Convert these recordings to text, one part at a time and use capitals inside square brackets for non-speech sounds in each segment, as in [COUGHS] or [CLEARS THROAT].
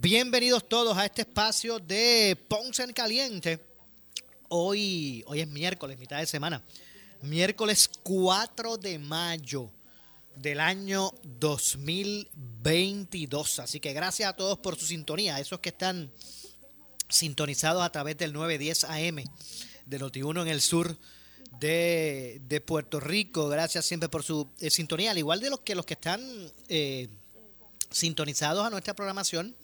bienvenidos todos a este espacio de Ponce en Caliente. Hoy, hoy es miércoles, mitad de semana. Miércoles 4 de mayo del año 2022. Así que gracias a todos por su sintonía, esos que están sintonizados a través del 910 AM de Noti1 en el sur de, Puerto Rico. Gracias siempre por su eh, sintonía, al igual de los que los que están eh, sintonizados a nuestra programación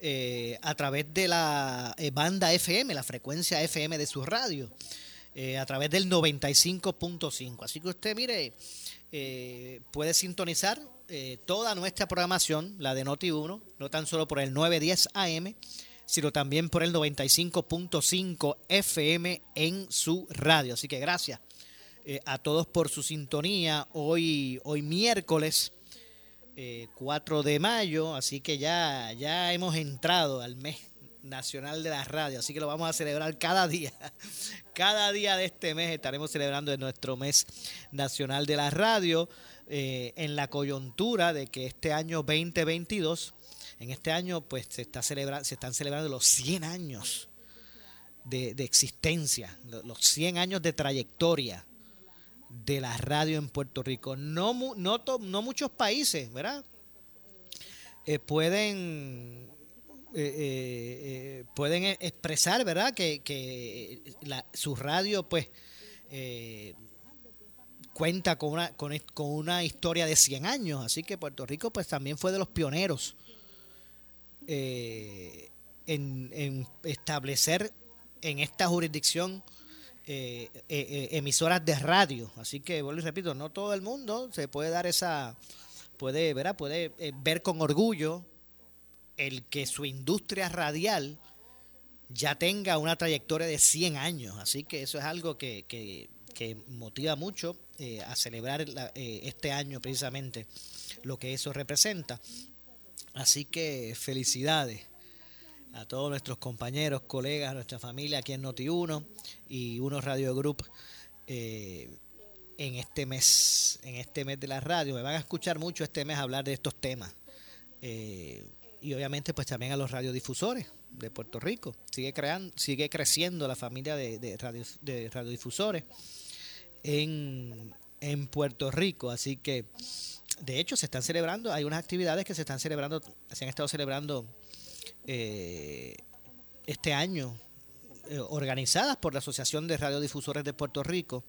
eh, a través de la banda FM, la frecuencia FM de su radio, a través del 95.5. Así que usted, mire, puede sintonizar toda nuestra programación, la de Noti1, no tan solo por el 910 AM, sino también por el 95.5 FM en su radio. Así que gracias eh, a todos por su sintonía. Hoy, hoy miércoles 4 eh, de mayo, así que ya, ya hemos entrado al mes nacional de la radio, así que lo vamos a celebrar cada día. [LAUGHS] Cada día de este mes estaremos celebrando nuestro mes nacional de la radio eh, en la coyuntura de que este año 2022 en este año, pues se, está celebra se están celebrando los 100 años de, existencia, los 100 años de trayectoria de la radio en Puerto Rico. No, no, no muchos países, ¿verdad? Eh, pueden eh, eh, pueden expresar, ¿verdad? Que, su radio, pues, cuenta con una, con, con, una historia de 100 años. Así que Puerto Rico, pues, también fue de los pioneros eh, en, establecer en esta jurisdicción eh, eh, emisoras de radio. Así que, vuelvo y repito, no todo el mundo se puede dar esa, puede, ¿verdad? puede ver con orgullo el que su industria radial ya tenga una trayectoria de 100 años. Así que eso es algo que, que, motiva mucho a celebrar este año precisamente lo que eso representa. Así que felicidades a todos nuestros compañeros, colegas, nuestra familia aquí en Noti1 y Uno Radio Group eh, en este mes, en este mes de la radio. Me van a escuchar mucho este mes hablar de estos temas. Eh, y obviamente pues también a los radiodifusores de Puerto Rico. Sigue creando, sigue creciendo la familia de, de, de radiodifusores en, en Puerto Rico. Así que de hecho, se están celebrando, hay unas actividades que se están celebrando, se han estado celebrando eh, este año, eh, organizadas por la Asociación de Radiodifusores de Puerto Rico.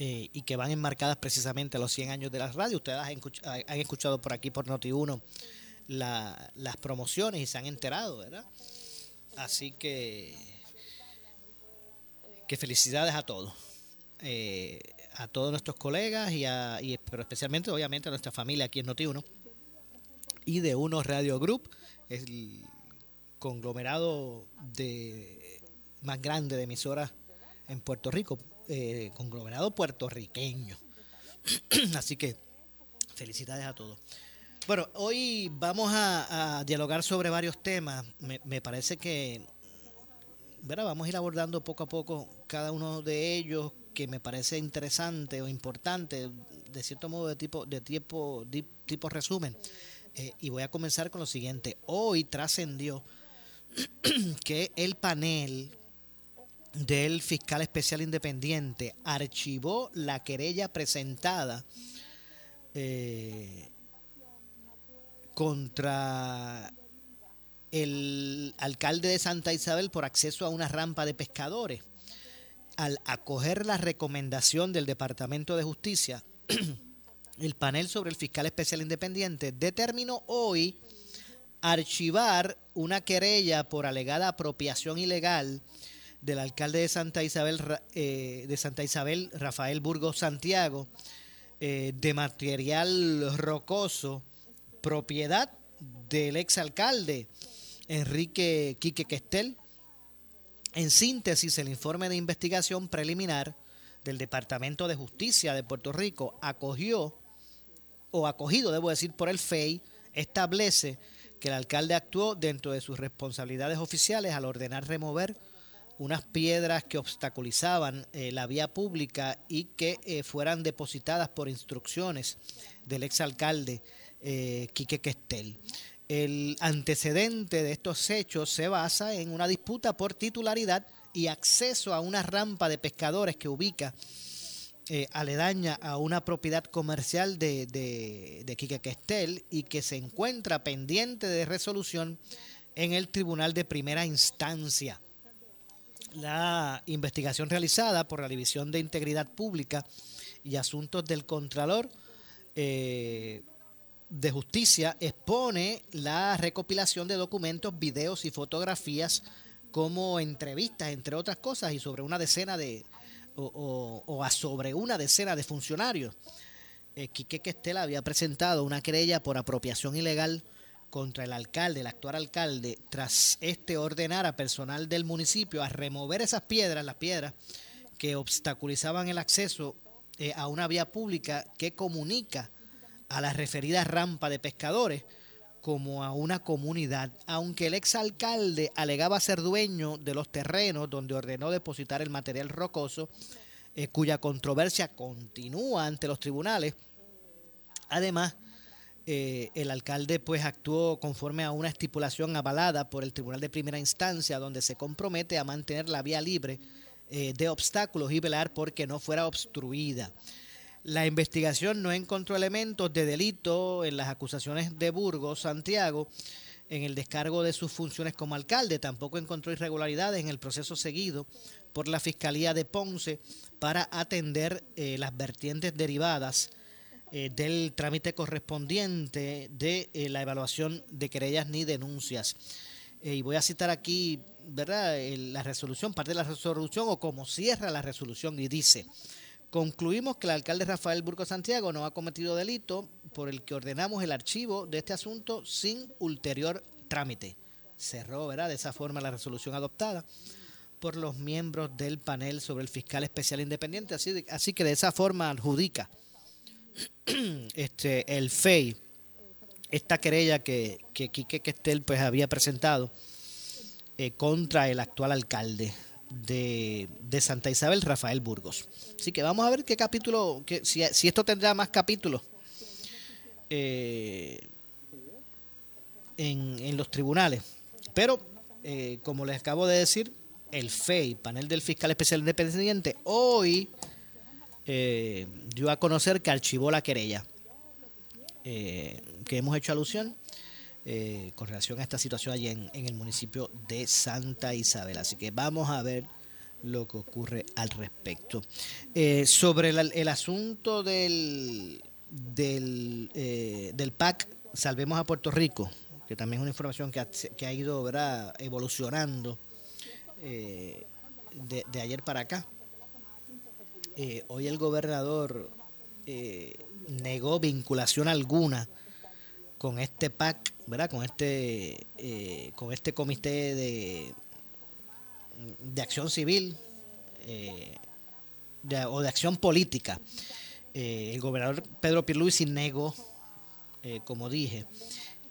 Eh, y que van enmarcadas precisamente a los 100 años de la radio. Ustedes han escuchado, por aquí, por Noti1, las promociones y se han enterado, ¿verdad? Así que, que felicidades a todos a todos nuestros colegas y, a, pero especialmente obviamente a nuestra familia aquí en Noti1 y de Uno Radio Group, el conglomerado de más grande de emisoras en Puerto Rico, eh, conglomerado puertorriqueño. [CLEARS THROAT] Así que felicidades a todos. Bueno, hoy vamos a, dialogar sobre varios temas. Me, me parece que vamos a ir abordando poco a poco cada uno de ellos que me parece interesante o importante, de cierto modo de tipo, de tipo, tipo resumen. Eh, y voy a comenzar con lo siguiente. Hoy trascendió [CLEARS THROAT] que el panel del fiscal especial independiente archivó la querella presentada eh, contra el alcalde de Santa Isabel por acceso a una rampa de pescadores. Al acoger la recomendación del Departamento de Justicia, [CLEARS THROAT] el panel sobre el fiscal especial independiente determinó hoy archivar una querella por alegada apropiación ilegal del alcalde de Santa Isabel, eh, de Santa Isabel Rafael Burgos Santiago, eh, de material rocoso, propiedad del exalcalde Enrique Quique Questel. En síntesis, el informe de investigación preliminar del Departamento de Justicia de Puerto Rico acogió, o acogido, debo decir, por el FEI, establece que el alcalde actuó dentro de sus responsabilidades oficiales al ordenar remover unas piedras que obstaculizaban eh, la vía pública y que eh, fueran depositadas por instrucciones del exalcalde eh, Quique Questel. El antecedente de estos hechos se basa en una disputa por titularidad y acceso a una rampa de pescadores que ubica eh, aledaña a una propiedad comercial de, de, de y que se encuentra pendiente de resolución en el Tribunal de Primera Instancia. La investigación realizada por la División de Integridad Pública y Asuntos del Contralor eh, de Justicia expone la recopilación de documentos, videos y fotografías como entrevistas, entre otras cosas, y sobre una decena de, o, a sobre una decena de funcionarios. Eh, Quique Questela había presentado una querella por apropiación ilegal contra el alcalde, el actual alcalde, tras este ordenar a personal del municipio a remover esas piedras, las piedras que obstaculizaban el acceso eh, a una vía pública que comunica a la referida rampa de pescadores como a una comunidad, aunque el exalcalde alegaba ser dueño de los terrenos donde ordenó depositar el material rocoso, eh, cuya controversia continúa ante los tribunales. Además, eh, el alcalde pues actuó conforme a una estipulación avalada por el Tribunal de Primera Instancia, donde se compromete a mantener la vía libre eh, de obstáculos y velar porque no fuera obstruida. La investigación no encontró elementos de delito en las acusaciones de Burgos, Santiago, en el descargo de sus funciones como alcalde. Tampoco encontró irregularidades en el proceso seguido por la Fiscalía de Ponce para atender eh, las vertientes derivadas eh, del trámite correspondiente de eh, la evaluación de querellas ni denuncias. y voy a citar aquí, ¿verdad?, la resolución, parte de la resolución o cómo cierra la resolución y dice... Concluimos que el alcalde Rafael Burgo Santiago no ha cometido delito por el que ordenamos el archivo de este asunto sin ulterior trámite. Cerró, ¿verdad? De esa forma la resolución adoptada por los miembros del panel sobre el fiscal especial independiente. Así, así que de esa forma adjudica [CLEARS THROAT] este, el FEI esta querella que, que Quique Questel pues, había presentado eh, contra el actual alcalde de, Santa Isabel, Rafael Burgos. Así que vamos a ver qué capítulo, que, si, esto tendrá más capítulos eh, en, los tribunales. Pero, eh, como les acabo de decir, el FEI, panel del fiscal especial independiente, hoy eh, dio a conocer que archivó la querella que hemos hecho alusión eh, con relación a esta situación allí en, el municipio de Santa Isabel. Así que vamos a ver lo que ocurre al respecto. Eh, sobre el, asunto del, del, eh, del, PAC Salvemos a Puerto Rico, que también es una información que ha, ido evolucionando de, de, ayer para acá. hoy el gobernador negó vinculación alguna con este PAC, ¿verdad? Con este, eh, con este comité de, de acción civil eh, o de acción política. Eh, el gobernador Pedro Pierluisi negó, como dije,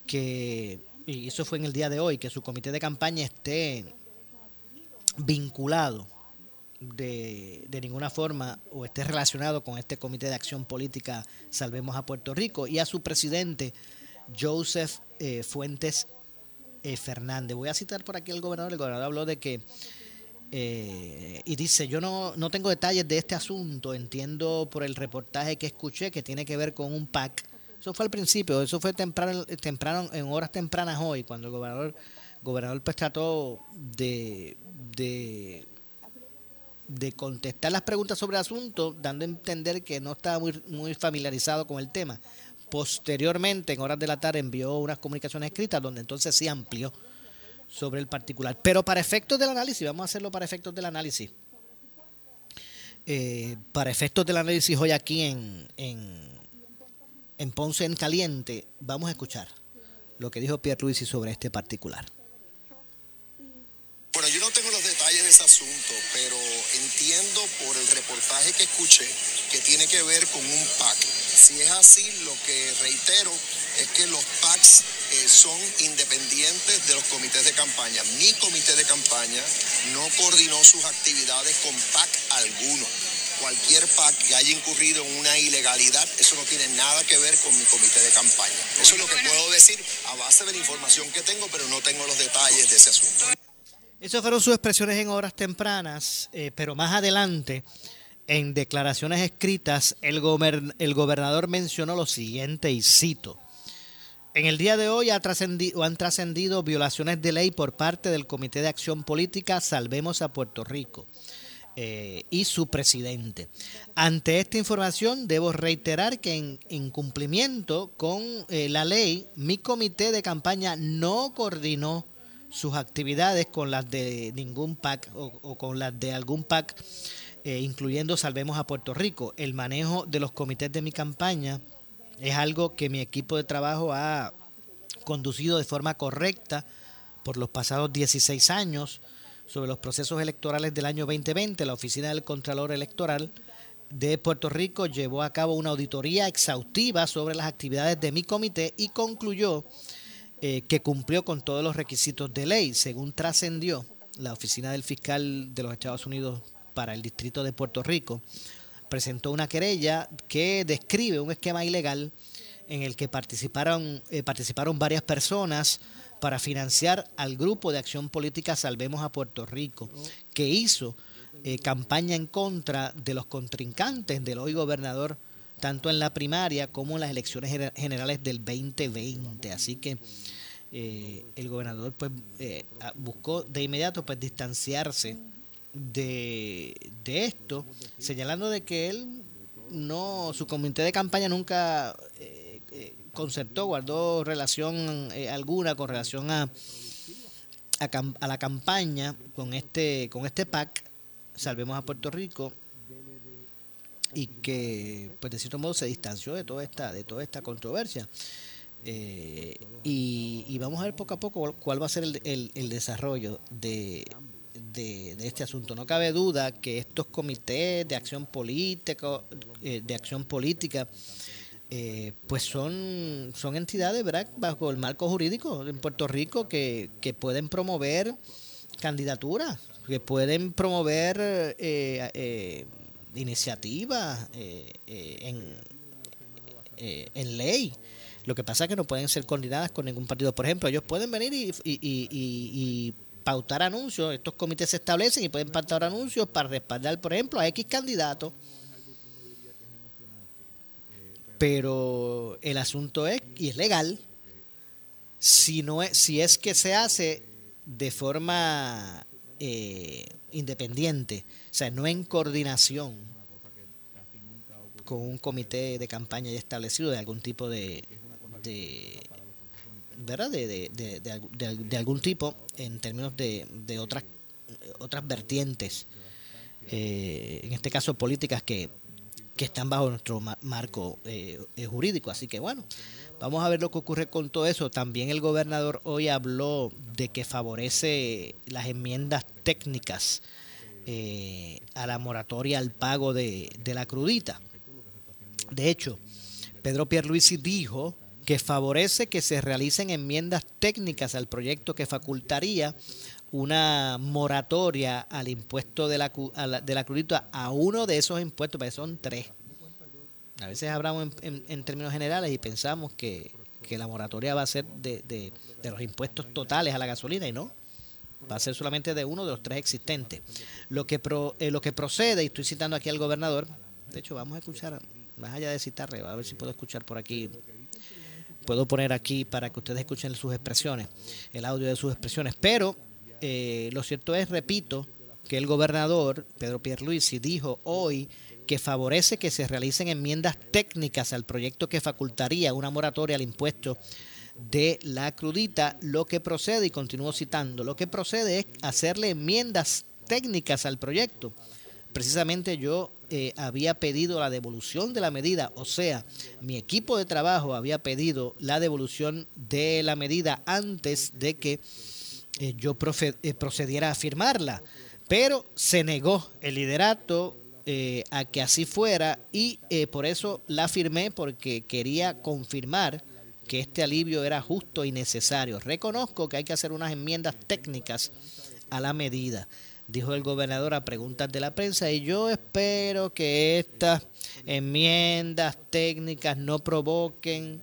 que, y eso fue en el día de hoy, que su comité de campaña esté vinculado de, de, ninguna forma o esté relacionado con este comité de acción política Salvemos a Puerto Rico y a su presidente Joseph eh, Fuentes eh, Fernández. Voy a citar por aquí al gobernador. El gobernador habló de que, eh, y dice, yo no, no tengo detalles de este asunto, entiendo por el reportaje que escuché que tiene que ver con un PAC. Eso fue al principio, eso fue temprano, temprano en horas tempranas hoy, cuando el gobernador gobernador pues trató de, de, contestar las preguntas sobre el asunto, dando a entender que no estaba muy, muy familiarizado con el tema. Posteriormente, en horas de la tarde, envió unas comunicaciones escritas donde entonces sí amplió sobre el particular. Pero para efectos del análisis, vamos a hacerlo para efectos del análisis. Eh, para efectos del análisis hoy aquí en, en, en Ponce en Caliente, vamos a escuchar lo que dijo Pierre Luisi sobre este particular. Bueno, yo no tengo los detalles pero entiendo por el reportaje que escuché que tiene que ver con un PAC. Si es así, lo que reitero es que los PACs eh, son independientes de los comités de campaña. Mi comité de campaña no coordinó sus actividades con PAC alguno cualquier PAC que haya incurrido en una ilegalidad, eso no tiene nada que ver con mi comité de campaña. Eso es lo que puedo decir a base de la información que tengo, pero no tengo los detalles de ese asunto. Esas fueron sus expresiones en horas tempranas, eh, pero más adelante, en declaraciones escritas, el, gobernador mencionó lo siguiente y cito. En el día de hoy ha trascendido, han trascendido violaciones de ley por parte del Comité de Acción Política Salvemos a Puerto Rico eh, y su presidente. Ante esta información, debo reiterar que en, cumplimiento con eh, la ley, mi comité de campaña no coordinó sus actividades con las de ningún PAC o, con las de algún PAC, eh, incluyendo Salvemos a Puerto Rico. El manejo de los comités de mi campaña es algo que mi equipo de trabajo ha conducido de forma correcta por los pasados 16 años sobre los procesos electorales del año 2020, la Oficina del Contralor Electoral de Puerto Rico llevó a cabo una auditoría exhaustiva sobre las actividades de mi comité y concluyó eh, que cumplió con todos los requisitos de ley. Según trascendió la Oficina del Fiscal de los Estados Unidos para el Distrito de Puerto Rico, presentó una querella que describe un esquema ilegal en el que participaron, eh, participaron varias personas para financiar al grupo de acción política Salvemos a Puerto Rico, que hizo eh, campaña en contra de los contrincantes del hoy gobernador, tanto en la primaria como en las elecciones generales del 2020. Así que eh, el gobernador pues eh, buscó de inmediato pues distanciarse de, de esto, señalando de que él no, su comité de campaña nunca concertó, guardó relación eh, alguna con relación a, a, la campaña con este, con este PAC, Salvemos a Puerto Rico, y que pues de cierto modo se distanció de toda esta, de toda esta controversia. Eh, y, vamos a ver poco a poco cuál va a ser el, el, desarrollo de, de, este asunto. No cabe duda que estos comités de acción política, eh, de acción política, eh, pues son, son entidades, ¿verdad?, bajo el marco jurídico en Puerto Rico que, que pueden promover candidaturas, que pueden promover eh, eh, iniciativas en, en ley. Lo que pasa es que no pueden ser coordinadas con ningún partido. Por ejemplo, ellos pueden venir y, y, y, pautar anuncios. Estos comités se establecen y pueden pautar anuncios para respaldar, por ejemplo, a X candidatos pero el asunto es, y es legal, si, no es, si es que se hace de forma eh, independiente, sea, no en coordinación con un comité de campaña ya establecido de algún tipo de, de ¿verdad? De, de, de, algún tipo en términos de, de otras otras vertientes eh, en este caso políticas que que están bajo nuestro marco eh, eh, jurídico. Así que bueno, vamos a ver lo que ocurre con todo eso. También el gobernador hoy habló de que favorece las enmiendas técnicas eh, a la moratoria al pago de, de la crudita. De hecho, Pedro Pierluisi dijo que favorece que se realicen enmiendas técnicas al proyecto que facultaría una moratoria al impuesto de la, de la crudita a uno de esos impuestos, porque son tres. A veces hablamos en, términos generales y pensamos que, la moratoria va a ser de, de, los impuestos totales a la gasolina y no. Va a ser solamente de uno de los tres existentes. Lo que, eh, lo que procede, y estoy citando aquí al gobernador, de hecho vamos a escuchar, más allá de citarle, a ver si puedo escuchar por aquí puedo poner aquí para que ustedes escuchen sus expresiones, el audio de sus expresiones. Pero eh, lo cierto es, repito, que el gobernador Pedro Pierluisi dijo hoy que favorece que se realicen enmiendas técnicas al proyecto que facultaría una moratoria al impuesto de la crudita, lo que procede, y continúo citando, lo que procede es hacerle enmiendas técnicas al proyecto. Precisamente yo eh, había pedido la devolución de la medida, o sea, mi equipo de trabajo había pedido la devolución de la medida antes de que eh, yo eh, procediera a firmarla, pero se negó el liderato a que así fuera y por eso la firmé porque quería confirmar que este alivio era justo y necesario. Reconozco que hay que hacer unas enmiendas técnicas a la medida, dijo el gobernador a preguntas de la prensa, y yo espero que estas enmiendas técnicas no provoquen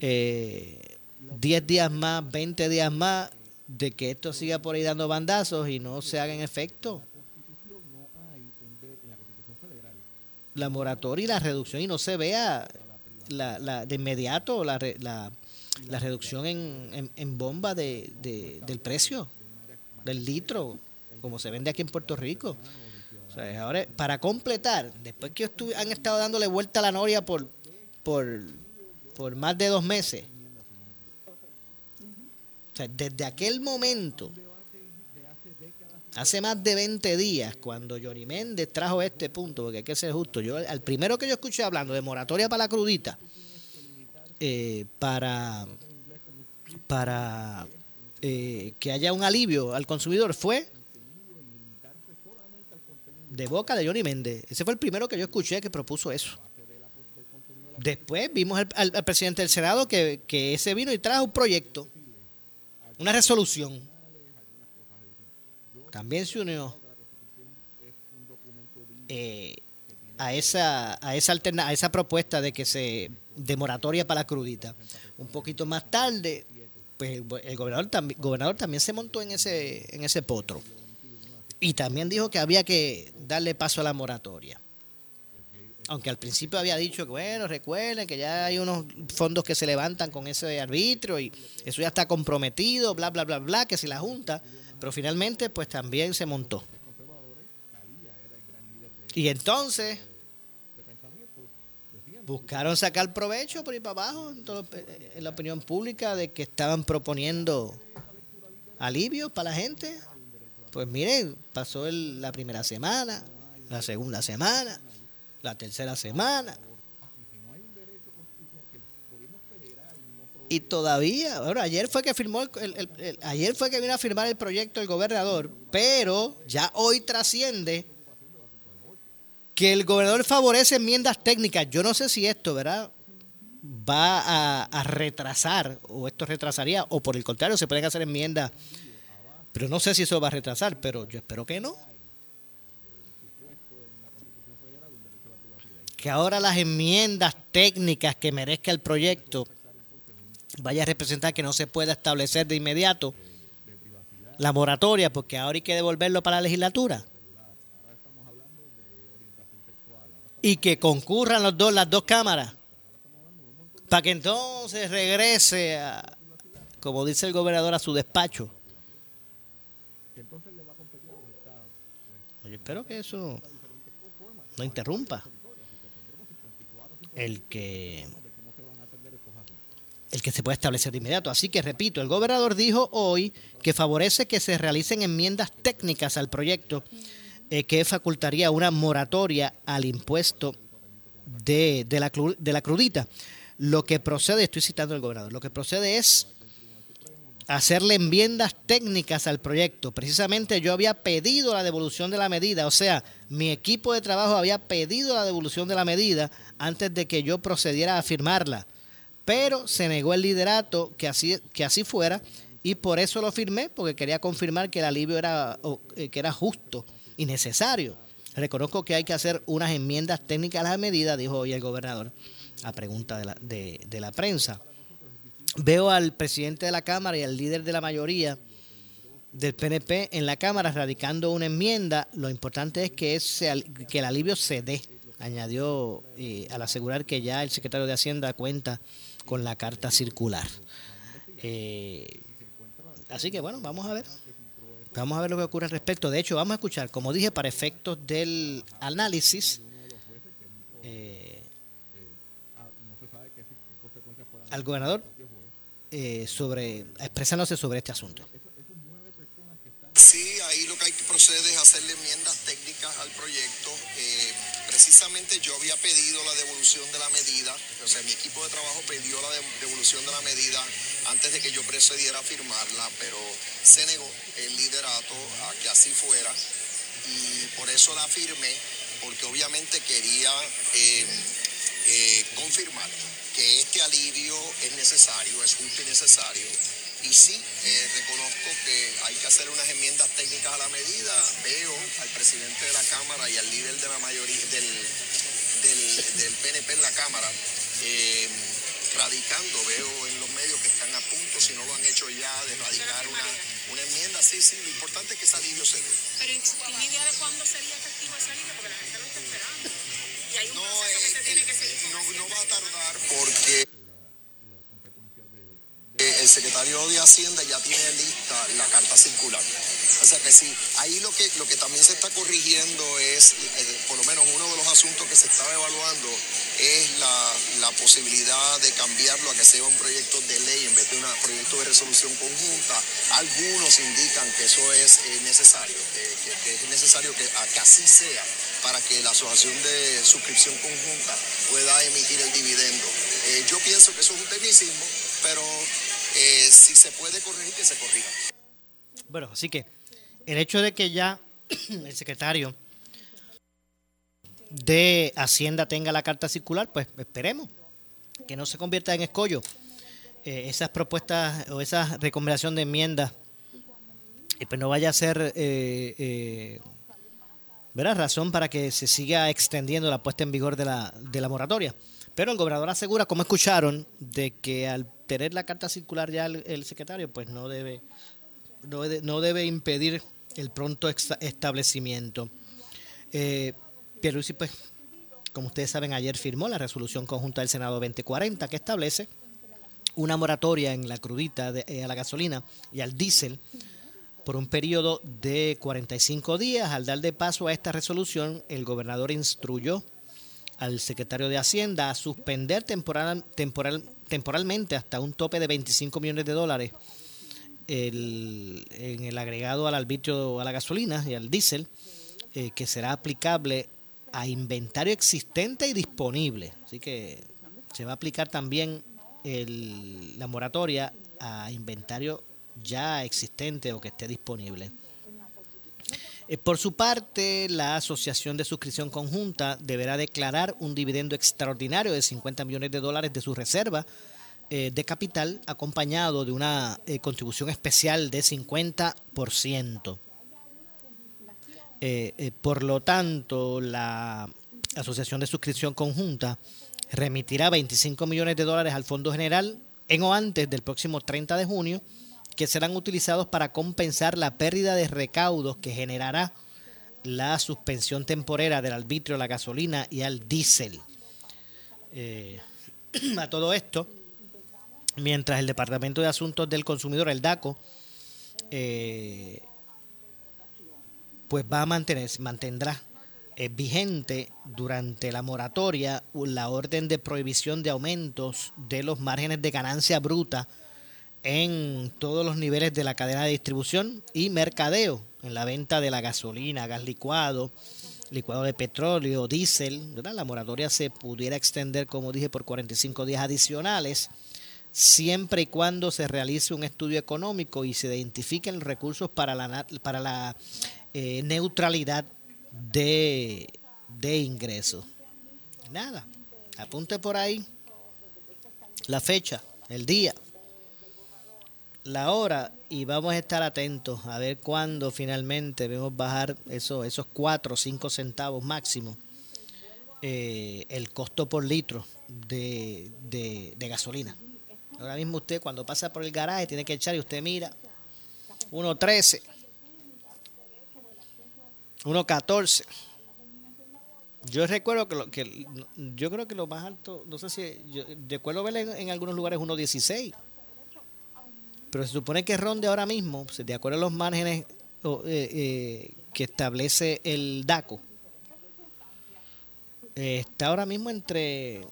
10 eh, días más, 20 días más de que esto siga por ahí dando bandazos y no se haga en efecto. La moratoria y la reducción y no se vea la, la, de inmediato la, la, la reducción en, en, bomba de, del precio del litro, como se vende aquí en Puerto Rico. O sea, ahora, para completar, después que han estado dándole vuelta a la noria por, por, por más de dos meses, o sea, desde aquel momento, hace más de 20 días, cuando Johnny Méndez trajo este punto, porque hay que ser justo, yo al primero que yo escuché hablando de moratoria para la crudita, eh, para, para eh, que haya un alivio al consumidor fue de boca de Johnny Méndez. Ese fue el primero que yo escuché que propuso eso. Después vimos al, presidente del Senado que, que ese vino y trajo un proyecto, una resolución también se unió eh, a esa a esa alterna, a esa propuesta de que se de moratoria para la crudita. Un poquito más tarde, pues el gobernador también se montó en ese en ese potro y también dijo que había que darle paso a la moratoria. Aunque al principio había dicho que, bueno, recuerden que ya hay unos fondos que se levantan con ese arbitrio y eso ya está comprometido, bla, bla, bla, bla, que si la Junta pero finalmente, pues también se montó. Y entonces buscaron sacar provecho por ir para abajo en, la opinión pública de que estaban proponiendo alivios para la gente. Pues miren, pasó la primera semana, la segunda semana, la tercera semana, y todavía, bueno, ayer fue que firmó el, ayer fue que vino a firmar el proyecto el gobernador, pero ya hoy trasciende que el gobernador favorece enmiendas técnicas. Yo no sé si esto, ¿verdad? va a, retrasar o esto retrasaría o por el contrario se pueden hacer enmiendas, pero no sé si eso va a retrasar, pero yo espero que no. Que ahora las enmiendas técnicas que merezca el proyecto vaya a representar que no se pueda establecer de inmediato la moratoria, porque ahora hay que devolverlo para la legislatura. Y que concurran los dos, las dos cámaras, para que entonces regrese, a, como dice el gobernador, a su despacho. Yo espero que eso no interrumpa el que el que se puede establecer de inmediato. Así que, repito, el gobernador dijo hoy que favorece que se realicen enmiendas técnicas al proyecto eh, que facultaría una moratoria al impuesto de, de, la, de la crudita. Lo que procede, estoy citando al gobernador, lo que procede es hacerle enmiendas técnicas al proyecto. Precisamente yo había pedido la devolución de la medida, o sea, mi equipo de trabajo había pedido la devolución de la medida antes de que yo procediera a firmarla pero se negó el liderato que así, que así fuera y por eso lo firmé, porque quería confirmar que el alivio era, eh, que era justo y necesario. Reconozco que hay que hacer unas enmiendas técnicas a la medida, dijo hoy el gobernador, a pregunta de la, de la prensa. Veo al presidente de la Cámara y al líder de la mayoría del PNP en la Cámara radicando una enmienda. Lo importante es que, ese, que el alivio se dé, añadió eh, al asegurar que ya el secretario de Hacienda cuenta con la carta circular. Eh, así que bueno, vamos a ver. Vamos a ver lo que ocurre al respecto. De hecho, vamos a escuchar, como dije, para efectos del análisis, eh, al gobernador eh, sobre expresándose sobre este asunto. Sí, ahí lo que hay que proceder es hacerle enmiendas técnicas al proyecto. Precisamente yo había pedido la devolución de la medida, o sea, mi equipo de trabajo pidió la devolución de la medida antes de que yo procediera a firmarla, pero se negó el liderato a que así fuera y por eso la firmé, porque obviamente quería eh, eh, confirmar que este alivio es necesario, es justo necesario y sí, eh, reconozco que hay que hacer unas enmiendas técnicas a la medida. Veo al presidente de la Cámara y al líder de la mayoría del, del, PNP en la Cámara eh, radicando. Veo en los medios que están a punto, si no lo han hecho ya, de radicar una, una enmienda. Sí, sí, lo importante es que ese alivio se dé. Pero ¿tiene idea de cuándo sería efectivo ese alivio? Porque la gente lo está esperando. Y hay un no, proceso que se tiene que seguir. No, no va a tardar porque el secretario de Hacienda ya tiene lista la carta circular. O sea que sí, ahí lo que, lo que también se está corrigiendo es, eh, por lo menos uno de los asuntos que se estaba evaluando es la, posibilidad de cambiarlo a que sea un proyecto de ley en vez de un proyecto de resolución conjunta. Algunos indican que eso es eh, necesario, que, es necesario que, que así sea para que la asociación de suscripción conjunta pueda emitir el dividendo. Eh, yo pienso que eso es un tecnicismo, pero eh, si se puede corregir, que se corrija. Bueno, así que el hecho de que ya [CLEARS THROAT] el secretario de Hacienda tenga la carta circular, pues esperemos que no se convierta en escollo eh, esas propuestas o esa recomendación de enmienda, y pues no vaya a ser eh, razón para que se siga extendiendo la puesta en vigor de la, de la moratoria. Pero el gobernador asegura, como escucharon, de que al tener la carta circular ya el, secretario, pues no debe, no debe, impedir el pronto establecimiento. Eh, Pierluisi, pues, como ustedes saben, ayer firmó la resolución conjunta del Senado 2040 que establece una moratoria en la crudita eh, a la gasolina y al diésel por un periodo de 45 días. Al dar de paso a esta resolución, el gobernador instruyó al secretario de Hacienda a suspender temporal, temporal, temporalmente hasta un tope de 25 millones de dólares el, en el agregado al arbitrio a la gasolina y al diésel, eh, que será aplicable a inventario existente y disponible. Así que se va a aplicar también el, la moratoria a inventario ya existente o que esté disponible. Eh, por su parte, la Asociación de Suscripción Conjunta deberá declarar un dividendo extraordinario de 50 millones de dólares de su reserva eh, de capital, acompañado de una eh, contribución especial de 50%. por lo tanto, la Asociación de Suscripción Conjunta remitirá 25 millones de dólares al Fondo General en o antes del próximo 30 de junio que serán utilizados para compensar la pérdida de recaudos que generará la suspensión temporera del arbitrio a la gasolina y al diésel. Eh, [CLEARS THROAT] a todo esto, mientras el Departamento de Asuntos del Consumidor, el DACO, eh, pues va a mantener, mantendrá eh, vigente durante la moratoria la orden de prohibición de aumentos de los márgenes de ganancia bruta en todos los niveles de la cadena de distribución y mercadeo, en la venta de la gasolina, gas licuado, licuado de petróleo, diésel. La moratoria se pudiera extender, como dije, por 45 días adicionales, siempre y cuando se realice un estudio económico y se identifiquen recursos para la, para la eh, neutralidad de, de ingresos. Nada, apunte por ahí la fecha, el día la hora y vamos a estar atentos a ver cuándo finalmente vemos bajar eso, esos 4 o 5 centavos máximo eh, el costo por litro de, de, gasolina. Ahora mismo usted cuando pasa por el garaje tiene que echar y usted mira 1.13, 1.14. Yo recuerdo que, lo, que yo creo que lo más alto, no sé si, yo recuerdo ver en, algunos lugares 1.16, pero se supone que ronde ahora mismo, pues, de acuerdo a los márgenes eh, eh, que establece el DACO, eh, está ahora mismo entre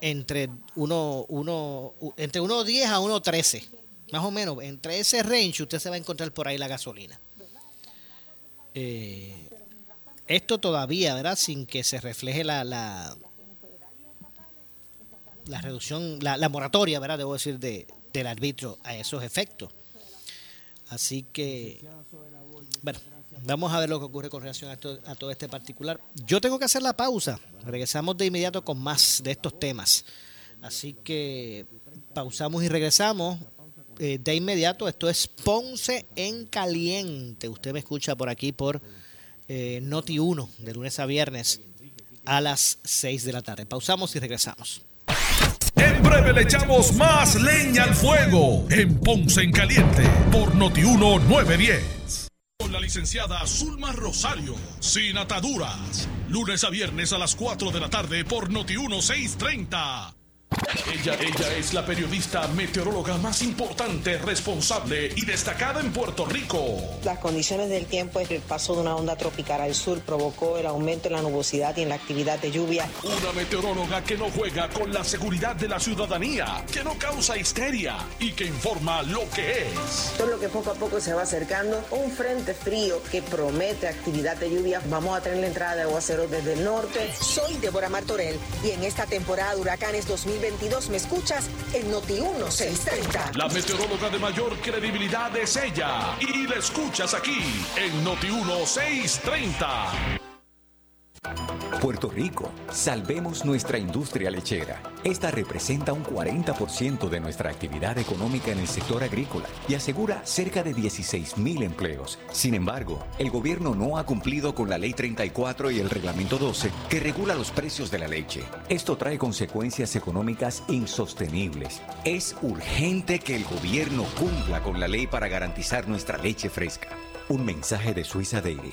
entre uno, uno, entre 1.10 a 1.13, más o menos, entre ese range usted se va a encontrar por ahí la gasolina. Eh, esto todavía, ¿verdad? Sin que se refleje la, la, la reducción, la, la, moratoria, ¿verdad? Debo decir, de, del arbitrio a esos efectos. Así que, bueno, vamos a ver lo que ocurre con relación a, a todo este particular. Yo tengo que hacer la pausa. Regresamos de inmediato con más de estos temas. Así que pausamos y regresamos. Eh, de inmediato, esto es Ponce en Caliente. Usted me escucha por aquí por eh, Noti 1, de lunes a viernes a las 6 de la tarde. Pausamos y regresamos. En breve le echamos más leña al fuego en Ponce en Caliente por Noti 1 910. Con la licenciada Zulma Rosario, sin ataduras. Lunes a viernes a las 4 de la tarde por Noti 1 630. Ella, ella es la periodista meteoróloga más importante, responsable y destacada en Puerto Rico. Las condiciones del tiempo es que el paso de una onda tropical al sur provocó el aumento en la nubosidad y en la actividad de lluvia. Una meteoróloga que no juega con la seguridad de la ciudadanía, que no causa histeria y que informa lo que es. Todo lo que poco a poco se va acercando, un frente frío que promete actividad de lluvia. Vamos a tener la entrada de aguacero desde el norte. Soy Débora Martorell y en esta temporada de huracanes 2020 22 me escuchas en Noti 1630. La meteoróloga de mayor credibilidad es ella y la escuchas aquí en Noti 1630. Puerto Rico, salvemos nuestra industria lechera. Esta representa un 40% de nuestra actividad económica en el sector agrícola y asegura cerca de 16 mil empleos. Sin embargo, el gobierno no ha cumplido con la Ley 34 y el Reglamento 12 que regula los precios de la leche. Esto trae consecuencias económicas insostenibles. Es urgente que el gobierno cumpla con la ley para garantizar nuestra leche fresca. Un mensaje de Suiza Dairy.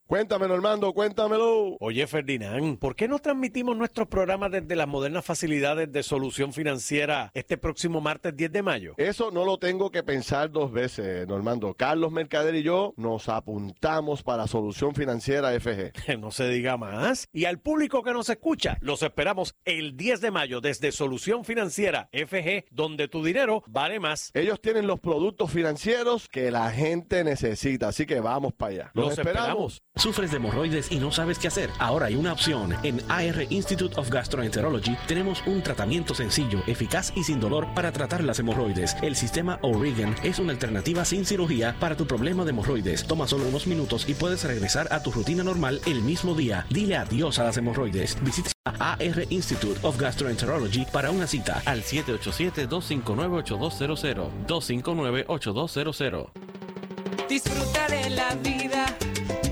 Cuéntamelo, Armando, cuéntamelo. Oye, Ferdinand, ¿por qué no transmitimos nuestros programas desde las modernas facilidades de solución financiera este próximo martes 10 de mayo? Eso no lo tengo que pensar dos veces, Normando. Carlos Mercader y yo nos apuntamos para Solución Financiera FG. [LAUGHS] no se diga más. Y al público que nos escucha, los esperamos el 10 de mayo desde Solución Financiera FG, donde tu dinero vale más. Ellos tienen los productos financieros que la gente necesita, así que vamos para allá. Los, esperamos. ¿Sufres de hemorroides y no sabes qué hacer? Ahora hay una opción. En AR Institute of Gastroenterology tenemos un tratamiento sencillo, eficaz y sin dolor para tratar las hemorroides. El sistema O'Regan es una alternativa sin cirugía para tu problema de hemorroides. Toma solo unos minutos y puedes regresar a tu rutina normal el mismo día. Dile adiós a las hemorroides. Visita AR Institute of Gastroenterology para una cita al 787-259-8200. 259-8200. Disfruta de la vida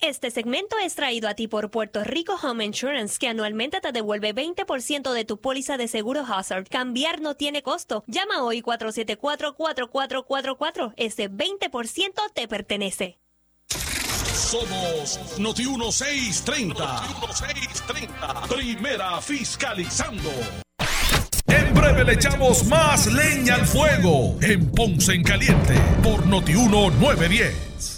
Este segmento es traído a ti por Puerto Rico Home Insurance, que anualmente te devuelve 20% de tu póliza de seguro Hazard. Cambiar no tiene costo. Llama hoy 474-4444. Ese 20% te pertenece. Somos Noti 1630. Noti 1630. Primera fiscalizando. En breve le echamos más leña al fuego en Ponce en Caliente por Noti 910.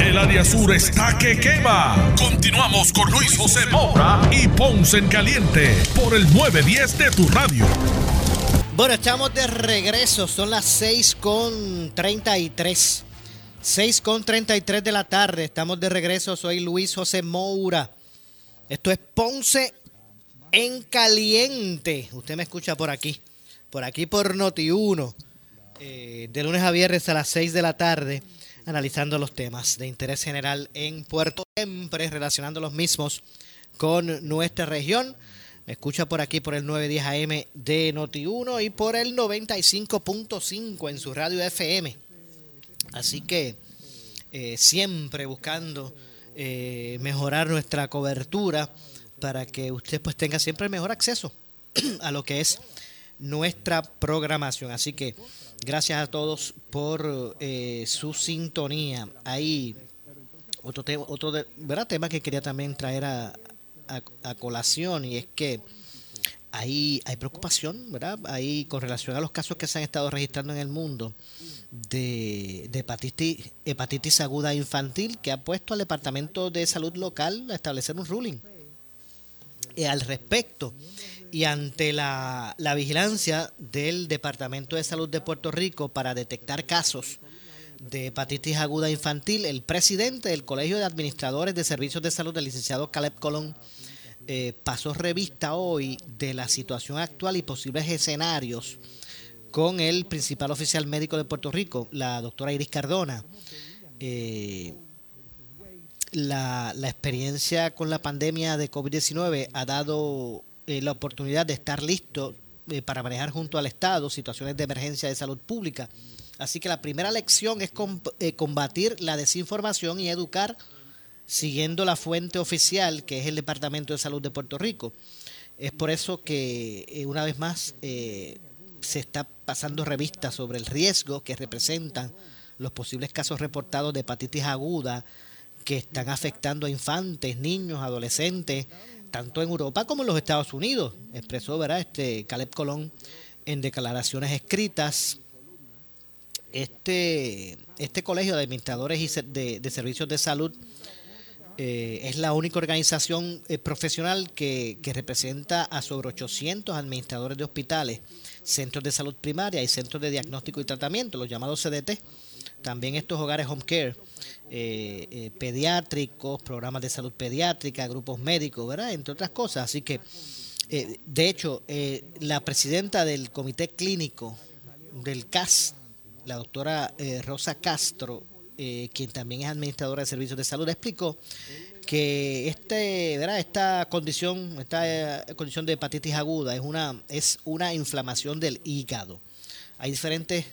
El área sur está que quema. Continuamos con Luis José Moura y Ponce en Caliente por el 910 de tu radio. Bueno, estamos de regreso. Son las 6 con 33. 6 con 33 de la tarde. Estamos de regreso. Soy Luis José Moura. Esto es Ponce en Caliente. Usted me escucha por aquí. Por aquí por Noti1. Eh, de lunes a viernes a las 6 de la tarde analizando los temas de interés general en Puerto siempre relacionando los mismos con nuestra región. Me escucha por aquí por el 910 AM de Noti1 y por el 95.5 en su radio FM. Así que eh, siempre buscando eh, mejorar nuestra cobertura para que usted pues tenga siempre mejor acceso [CLEARS THROAT] a lo que es nuestra programación. Así que Gracias a todos por eh, su sintonía. Hay otro, tema, otro de, ¿verdad? tema que quería también traer a, a, colación y es que hay, hay preocupación, ¿verdad? Ahí con relación a los casos que se han estado registrando en el mundo de, hepatitis aguda infantil que ha puesto al Departamento de Salud Local a establecer un ruling eh, al respecto y ante la, vigilancia del Departamento de Salud de Puerto Rico para detectar casos de hepatitis aguda infantil, el presidente del Colegio de Administradores de Servicios de Salud, el licenciado Caleb Colón, eh, pasó revista hoy de la situación actual y posibles escenarios con el principal oficial médico de Puerto Rico, la doctora Iris Cardona. Eh, la, la experiencia con la pandemia de COVID-19 ha dado eh, la oportunidad de estar listo eh, para manejar junto al Estado situaciones de emergencia de salud pública. Así que la primera lección es eh, combatir la desinformación y educar siguiendo la fuente oficial que es el Departamento de Salud de Puerto Rico. Es por eso que una vez más se está pasando revista sobre el riesgo que representan los posibles casos reportados de hepatitis aguda que están afectando a infantes, niños, adolescentes, tanto en Europa como en los Estados Unidos, expresó ¿verdad? Este Caleb Colón en declaraciones escritas. Este, este colegio de administradores y de, servicios de salud eh, es la única organización eh, profesional que, que, representa a sobre 800 administradores de hospitales, centros de salud primaria y centros de diagnóstico y tratamiento, los llamados CDT. También estos hogares home care eh, eh, pediátricos, programas de salud pediátrica, grupos médicos, ¿verdad? Entre otras cosas. Así que, eh, de hecho, la presidenta del comité clínico del CAS, la doctora Rosa Castro, quien también es administradora de servicios de salud, explicó que este, ¿verdad? esta condición, esta condición de hepatitis aguda es una, es una inflamación del hígado. Hay diferentes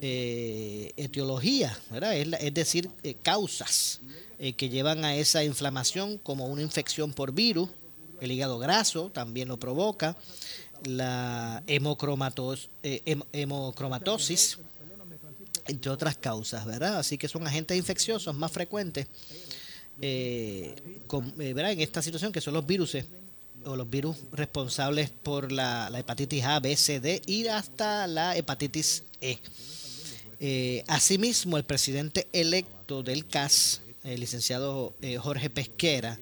eh, etiología, ¿verdad? Es, decir, eh, causas eh, que llevan a esa inflamación, como una infección por virus, el hígado graso también lo provoca, la hemocromatos, hemocromatosis, entre otras causas, ¿verdad? Así que son agentes infecciosos más frecuentes eh, con- eh, en esta situación que son los virus o los virus responsables por la, la hepatitis A, B, C, D y hasta la hepatitis E. Eh, asimismo, el presidente electo del CAS, el licenciado eh, Jorge Pesquera,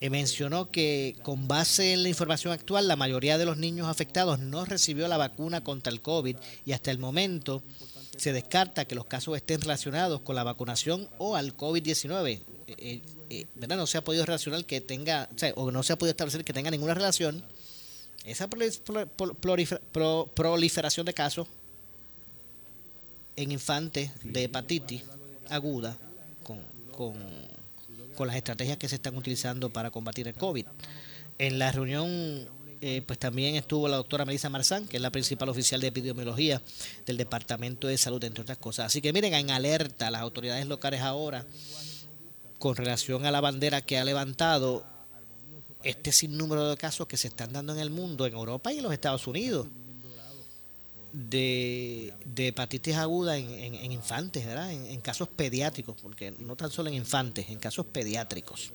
eh, mencionó que con base en la información actual, la mayoría de los niños afectados no recibió la vacuna contra el COVID y hasta el momento se descarta que los casos estén relacionados con la vacunación o al COVID-19. Eh. No se ha podido relacionar que tenga, o, sea, o no se ha podido establecer que tenga ninguna relación. Esa proli- pro- prolifer- pro- proliferación de casos en infantes de hepatitis aguda con, con, con las estrategias que se están utilizando para combatir el COVID. En la reunión, eh, pues también estuvo la doctora Melissa Marzán, que es la principal oficial de epidemiología del Departamento de Salud, entre otras cosas. Así que miren, en alerta las autoridades locales ahora con relación a la bandera que ha levantado este sinnúmero de casos que se están dando en el mundo, en Europa y en los Estados Unidos de, de hepatitis aguda en, en- infantes, ¿verdad? En, casos pediátricos, porque no tan solo en infantes, en casos pediátricos.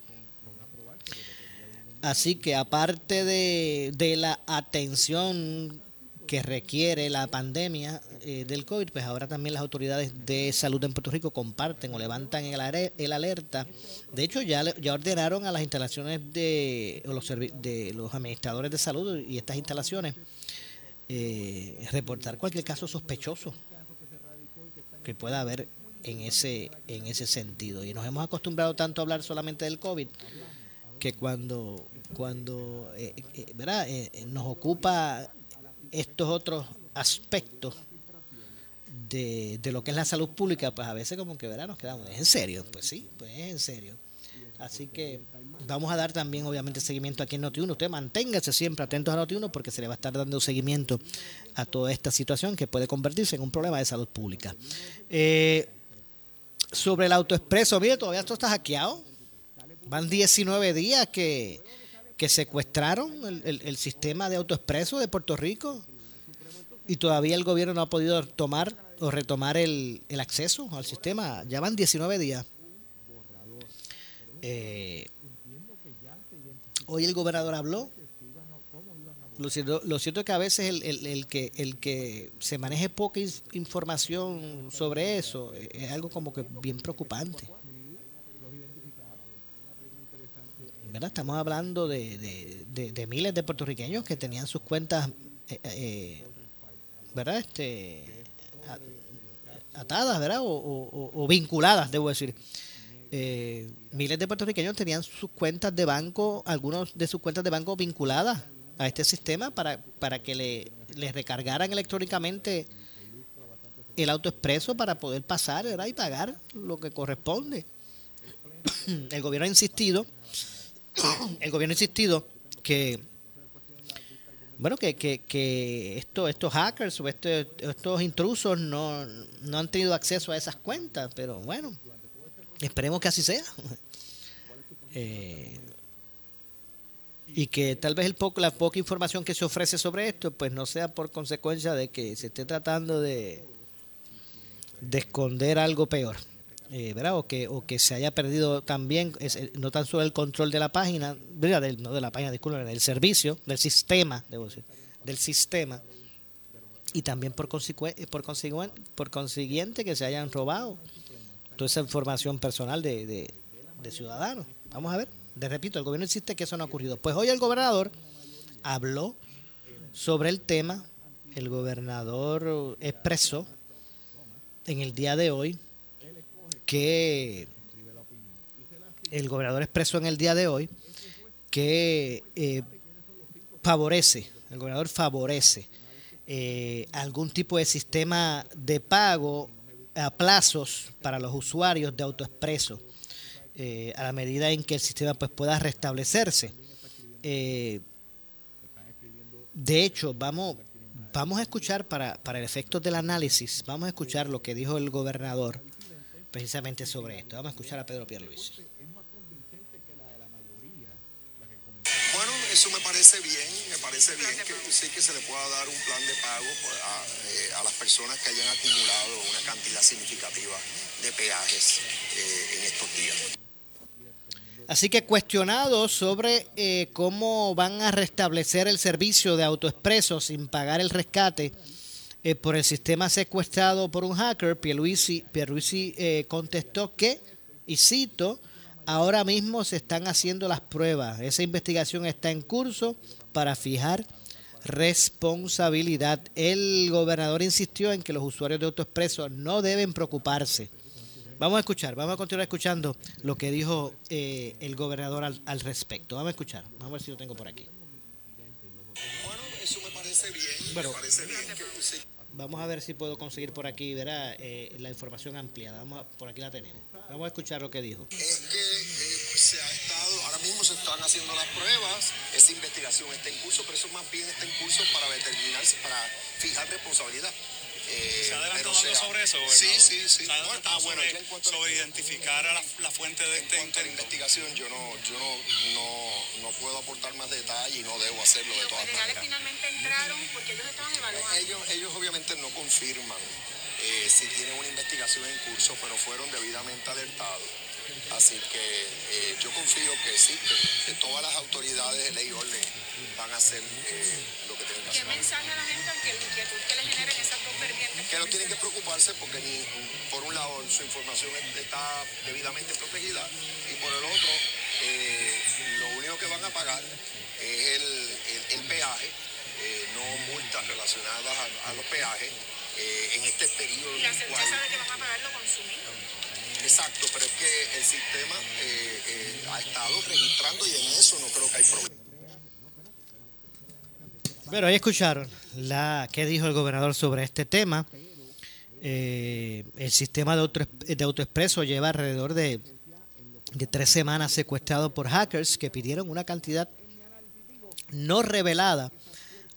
Así que aparte de, de la atención que requiere la pandemia eh, del COVID, pues ahora también las autoridades de salud en Puerto Rico comparten o levantan el, el alerta. De hecho, ya, ya ordenaron a las instalaciones de, los, de los administradores de salud y estas instalaciones eh, reportar cualquier caso sospechoso que pueda haber en ese en ese sentido y nos hemos acostumbrado tanto a hablar solamente del covid que cuando cuando eh, eh, ¿verdad? Eh, eh, nos ocupa estos otros aspectos de, de lo que es la salud pública pues a veces como que ¿verdad? nos quedamos ¿es en serio? pues sí pues es en serio Así que vamos a dar también, obviamente, seguimiento aquí en Noti1. Usted manténgase siempre atentos a Noti1 porque se le va a estar dando seguimiento a toda esta situación que puede convertirse en un problema de salud pública. Eh, sobre el autoexpreso, mire, todavía esto está hackeado. Van 19 días que, que secuestraron el, el- el sistema de autoexpreso de Puerto Rico y todavía el gobierno no ha podido tomar o retomar el, el acceso al sistema. Ya van 19 días. Eh, hoy el gobernador habló. Lo cierto, lo cierto es que a veces el, el- el que el que se maneje poca información sobre eso eh, es algo como que bien preocupante. ¿Verdad? Estamos hablando de, de- de- de miles de puertorriqueños que tenían sus cuentas, eh, eh, ¿verdad? Este, atadas, ¿verdad? O- o- o vinculadas, debo decir. Eh, miles de puertorriqueños tenían sus cuentas de banco, algunos de sus cuentas de banco vinculadas a este sistema para, para que le, les recargaran electrónicamente el autoexpreso para poder pasar y pagar lo que corresponde. [COUGHS] El gobierno ha insistido, [COUGHS] el gobierno ha insistido que bueno que, que, que esto, estos hackers o este- estos intrusos no, no han tenido acceso a esas cuentas, pero bueno, esperemos que así sea. Eh, y que tal vez el poco, la poca información que se ofrece sobre esto, pues no sea por consecuencia de que se esté tratando de, de esconder algo peor. eh, ¿verdad? O que, o que se haya perdido también, eh, no tan solo el control de la página. Del- no de la página, disculpen, del servicio, del sistema, debo decir, del sistema, y también por, por, consiguen- por consiguiente que se hayan robado toda esa información personal de, de, de ciudadanos. Vamos a ver, de repito, el gobierno insiste que eso no ha ocurrido. Pues hoy el gobernador habló sobre el tema, el gobernador expresó en el día de hoy que el gobernador expresó en el día de hoy que eh, favorece, el gobernador favorece eh, algún tipo de sistema de pago a plazos para los usuarios de AutoExpreso, eh, a la medida en que el sistema pues pueda restablecerse. Eh, de hecho, vamos, vamos a escuchar para, para el efecto del análisis, vamos a escuchar lo que dijo el gobernador precisamente sobre esto. Vamos a escuchar a Pedro Pierluisi. Bueno, eso me parece bien, me parece bien que sí que se le pueda dar un plan de pago pues, a, eh, que hayan acumulado una cantidad significativa de peajes eh, en estos días. Así que cuestionado sobre eh, cómo van a restablecer el servicio de autoexpreso sin pagar el rescate eh, por el sistema secuestrado por un hacker, Pierluisi, Pierluisi eh, contestó que, y cito, ahora mismo se están haciendo las pruebas. Esa investigación está en curso para fijar responsabilidad. El gobernador insistió en que los usuarios de AutoExpreso no deben preocuparse. Vamos a escuchar, vamos a continuar escuchando lo que dijo eh, el gobernador al, al, respecto. Vamos a escuchar, vamos a ver si lo tengo por aquí. Bueno, eso me parece bien. Vamos a ver si puedo conseguir por aquí, verá, eh, la información ampliada. Vamos a, por aquí la tenemos. Vamos a escuchar lo que dijo. Es que eh, estado, ahora mismo se están haciendo las pruebas, esa investigación está en curso, pero eso más bien está en curso para determinarse, para fijar responsabilidad. Eh, ¿Se ha adelantado algo sobre eso? Sí, sí, sí. ¿Se ha adelantado bueno, sobre, sobre identificar a la, la, fuente de este en cuanto a investigación, yo no, yo no, no, no, puedo aportar más detalle y no debo hacerlo de todas maneras. finalmente entraron porque ellos estaban evaluando? Ellos, ellos obviamente no confirman eh, si tienen una investigación en curso, pero fueron debidamente alertados. Así que eh, yo confío que sí, que, que, todas las autoridades de ley y orden van a hacer eh, lo que tienen que hacer. ¿Qué mensaje a la gente ante la inquietud que le generen esas dos vertientes? Que no tienen que preocuparse porque ni por un lado su información está debidamente protegida y por el otro eh, lo único que van a pagar es el, el, el peaje, no multas relacionadas a, a los peajes en este periodo. Y la certeza cual, de que van a pagar lo consumido. Exacto, pero es que el sistema eh, eh, ha estado registrando y en eso no creo que hay problema. Bueno, ahí escucharon la qué dijo el gobernador sobre este tema. Eh, el sistema de, auto, de AutoExpreso lleva alrededor de, de tres semanas secuestrado por hackers que pidieron una cantidad no revelada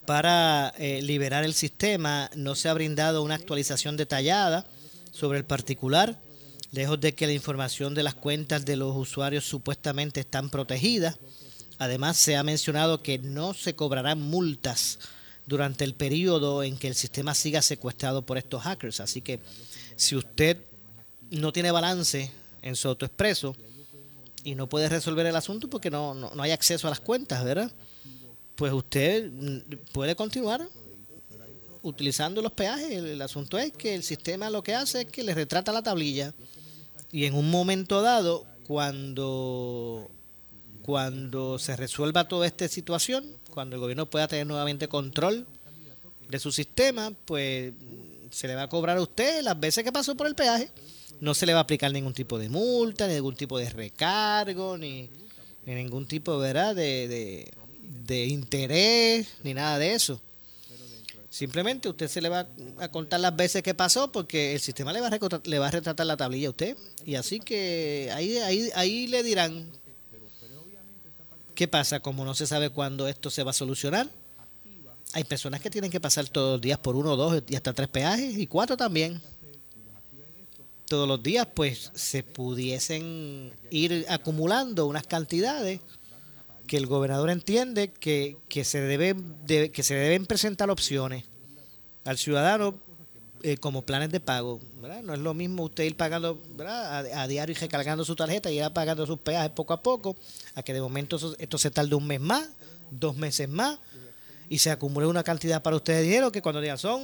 para liberar el sistema. No se ha brindado una actualización detallada sobre el particular lejos de que la información de las cuentas de los usuarios supuestamente están protegidas. Además, se ha mencionado que no se cobrarán multas durante el periodo en que el sistema siga secuestrado por estos hackers. Así que si usted no tiene balance en su autoexpreso y no puede resolver el asunto porque no, no, no hay acceso a las cuentas, ¿verdad? Pues usted puede continuar utilizando los peajes. El asunto es que el sistema lo que hace es que le retrata la tablilla y en un momento dado, cuando, cuando se resuelva toda esta situación, cuando el gobierno pueda tener nuevamente control de su sistema, pues se le va a cobrar a usted las veces que pasó por el peaje. No se le va a aplicar ningún tipo de multa, ni ningún tipo de recargo, ni, ni ningún tipo ¿verdad? De, de, de interés, ni nada de eso. Simplemente usted se le va a contar las veces que pasó porque el sistema le va a, le va a retratar la tablilla a usted. Y así que ahí, ahí, ahí le dirán qué pasa, como no se sabe cuándo esto se va a solucionar. Hay personas que tienen que pasar todos los días por uno, dos y hasta tres peajes y cuatro también. Todos los días pues se pudiesen ir acumulando unas cantidades que el gobernador entiende que, que, se, debe, de, que se deben presentar opciones al ciudadano eh, como planes de pago. No es lo mismo usted ir pagando. A, diario y recargando su tarjeta y ir pagando sus peajes poco a poco, a que de momento eso, esto se tarde un mes más, dos meses más, y se acumule una cantidad para usted de dinero que cuando digan son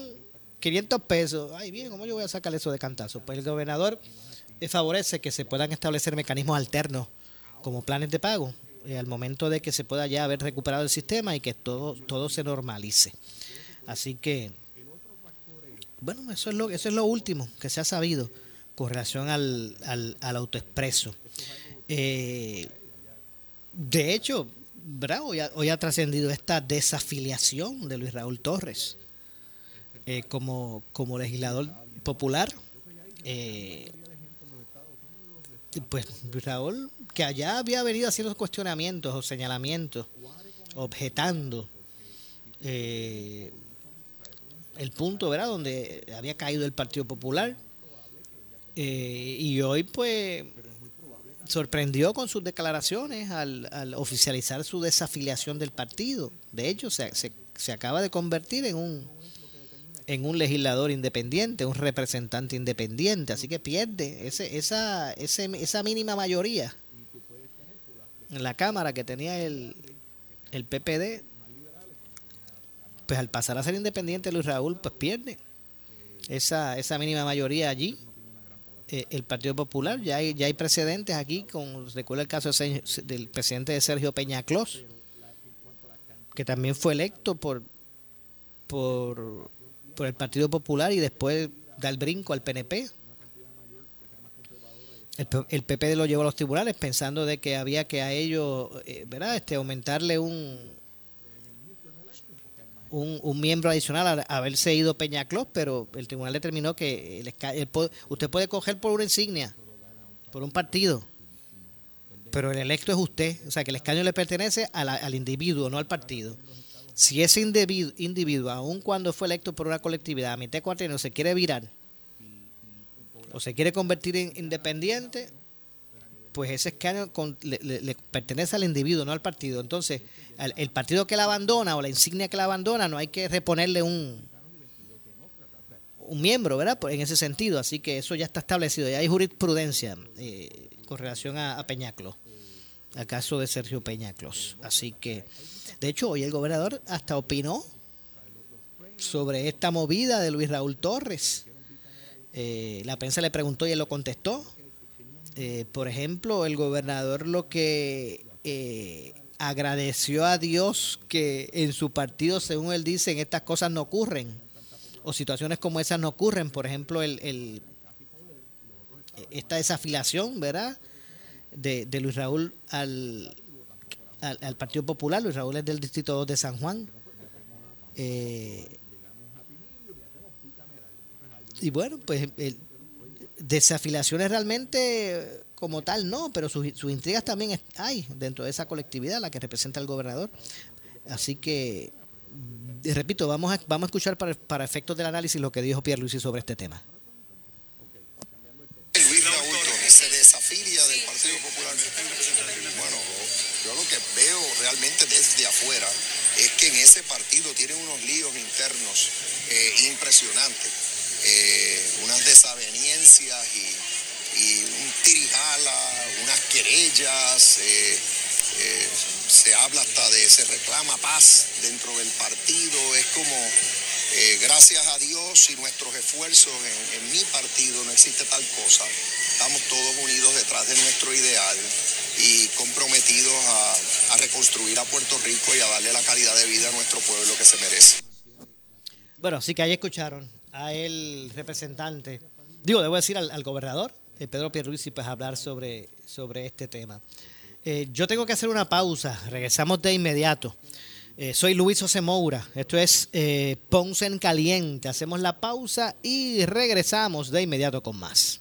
500 pesos, ay bien, ¿cómo yo voy a sacar eso de cantazo? Pues el gobernador favorece que se puedan establecer mecanismos alternos como planes de pago eh, al momento de que se pueda ya haber recuperado el sistema y que todo, todo se normalice. Así que, bueno, eso es lo, eso es lo último que se ha sabido con relación al, al, al autoexpreso. Eh, de hecho, bravo, hoy ha, ha trascendido esta desafiliación de Luis Raúl Torres eh, como, como legislador popular. Eh, pues Raúl que allá había venido haciendo cuestionamientos o señalamientos, objetando eh, el punto, ¿verdad?, donde había caído el Partido Popular. Eh, y hoy, pues, sorprendió con sus declaraciones al, al, oficializar su desafiliación del partido. De hecho, se, se, se acaba de convertir en un en un legislador independiente, un representante independiente, así que pierde ese, esa, ese, esa mínima mayoría en la Cámara que tenía el, el PPD, pues al pasar a ser independiente Luis Raúl, pues pierde esa, esa mínima mayoría allí. Eh, el Partido Popular, ya hay, ya hay precedentes aquí, con recuerda el caso de, del presidente de Sergio Peña Clos, que también fue electo por, por, por el Partido Popular y después da el brinco al PNP. El, el PP lo llevó a los tribunales pensando de que había que a ellos, eh, ¿verdad? Este, aumentarle un, un, un, miembro adicional a, haberse ido Peñaclos, pero el tribunal determinó que el, el, usted puede coger por una insignia, por un partido, pero el electo es usted, o sea que el escaño le pertenece la, al individuo, no al partido. Si ese individuo, individuo, aun cuando fue electo por una colectividad a mitad cuatrienio, se quiere virar o se quiere convertir en independiente, pues ese escaño con, le, le, pertenece al individuo, no al partido. Entonces, el, el, partido que la abandona o la insignia que la abandona, no hay que reponerle un, un miembro, ¿verdad? Pues en ese sentido. Así que eso ya está establecido, ya hay jurisprudencia eh, con relación a, a Peñaclos, al caso de Sergio Peñaclos. Así que, de hecho, hoy el gobernador hasta opinó sobre esta movida de Luis Raúl Torres. Eh, la prensa le preguntó y él lo contestó. Eh, por ejemplo, el gobernador lo que eh, agradeció a Dios que en su partido, según él dice, estas cosas no ocurren o situaciones como esas no ocurren. Por ejemplo, el, el esta desafilación, ¿verdad? De, Luis Raúl al, al, al, Partido Popular. Luis Raúl es del distrito de San Juan. Eh, y bueno, pues el, desafiliaciones realmente como tal no, pero sus, sus intrigas también hay dentro de esa colectividad, la que representa el gobernador. Así que, repito, vamos a, vamos a escuchar para, para efectos del análisis lo que dijo Pierre Luisi sobre este tema. Realmente desde afuera es que en ese partido tienen unos líos internos eh, impresionantes. Eh, unas desavenencias y, y, un tirijala, unas querellas, eh, se habla hasta de, se reclama paz dentro del partido, es como, gracias a Dios y nuestros esfuerzos en, mi partido no existe tal cosa, estamos todos unidos detrás de nuestro ideal y comprometidos a, reconstruir a Puerto Rico y a darle la calidad de vida a nuestro pueblo que se merece. Bueno, sí que ahí escucharon a el representante, digo, debo decir al, al gobernador, eh, Pedro Pierluisi, pues hablar sobre, sobre este tema. Eh, yo tengo que hacer una pausa, regresamos de inmediato. Eh, soy Luis José Moura, esto es eh, Ponce en Caliente. Hacemos la pausa y regresamos de inmediato con más.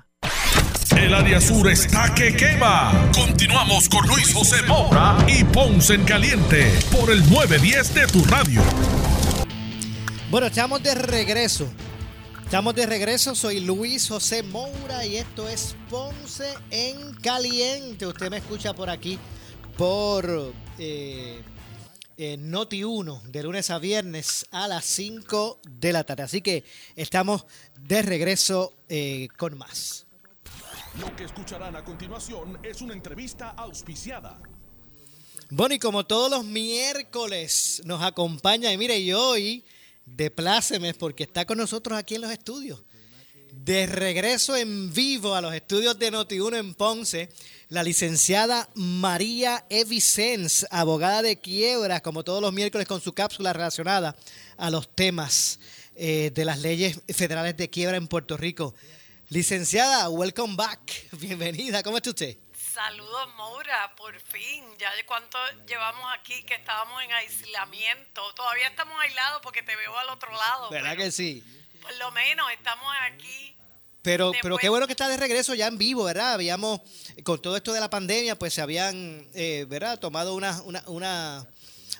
El área sur está que quema. Continuamos con Luis José Moura y Ponce en Caliente por el 910 de tu radio. Bueno, estamos de regreso. Estamos de regreso. Soy Luis José Moura y esto es Ponce en Caliente. Usted me escucha por aquí por eh, eh, Noti 1 de lunes a viernes a las 5 de la tarde. Así que estamos de regreso eh, con más. Lo que escucharán a continuación es una entrevista auspiciada. Bueno, y como todos los miércoles nos acompaña, y mire, y hoy de plácemes porque está con nosotros aquí en los estudios. De regreso en vivo a los estudios de Noti1 en Ponce, la licenciada María Evicens, abogada de quiebras, como todos los miércoles con su cápsula relacionada a los temas eh, de las leyes federales de quiebra en Puerto Rico. Licenciada, welcome back. [LAUGHS] Bienvenida. ¿Cómo está usted? Saludos, Moura, por fin. Ya de cuánto llevamos aquí que estábamos en aislamiento. Todavía estamos aislados porque te veo al otro lado. ¿Verdad que sí? Por lo menos estamos aquí. Pero, pero qué bueno que está de regreso ya en vivo, ¿verdad? Habíamos, con todo esto de la pandemia, pues se habían, eh, ¿verdad? Tomado unas una, una-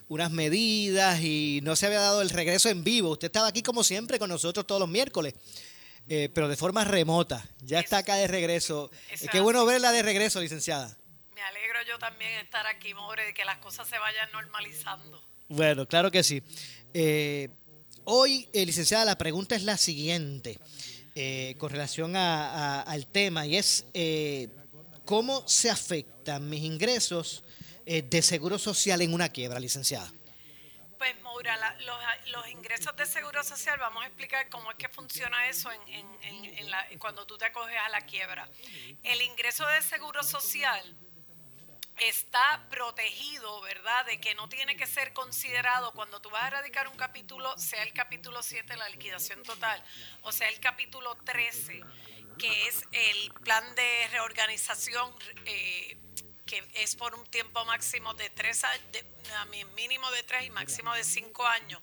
unas medidas y no se había dado el regreso en vivo. Usted estaba aquí como siempre con nosotros todos los miércoles, eh, pero de forma remota. Ya está acá de regreso. eso Eh, qué bueno verla de regreso, licenciada. Me alegro yo también estar aquí, More, de que las cosas se vayan normalizando. Bueno, claro que sí. Eh, hoy, eh, licenciada, la pregunta es la siguiente, eh, con relación a- al tema, y es eh, cómo se afectan mis ingresos eh, de seguro social en una quiebra, licenciada. Pues, Maura, la- los, ingresos de seguro social, vamos a explicar cómo es que funciona eso en- en- en la- cuando tú te acoges a la quiebra. El ingreso de seguro social está protegido, ¿verdad? De que no tiene que ser considerado cuando tú vas a erradicar un capítulo, sea el capítulo 7, la liquidación total, o sea el capítulo 13, que es el plan de reorganización. eh, que es por un tiempo máximo de tres años, mínimo de tres y máximo de cinco años,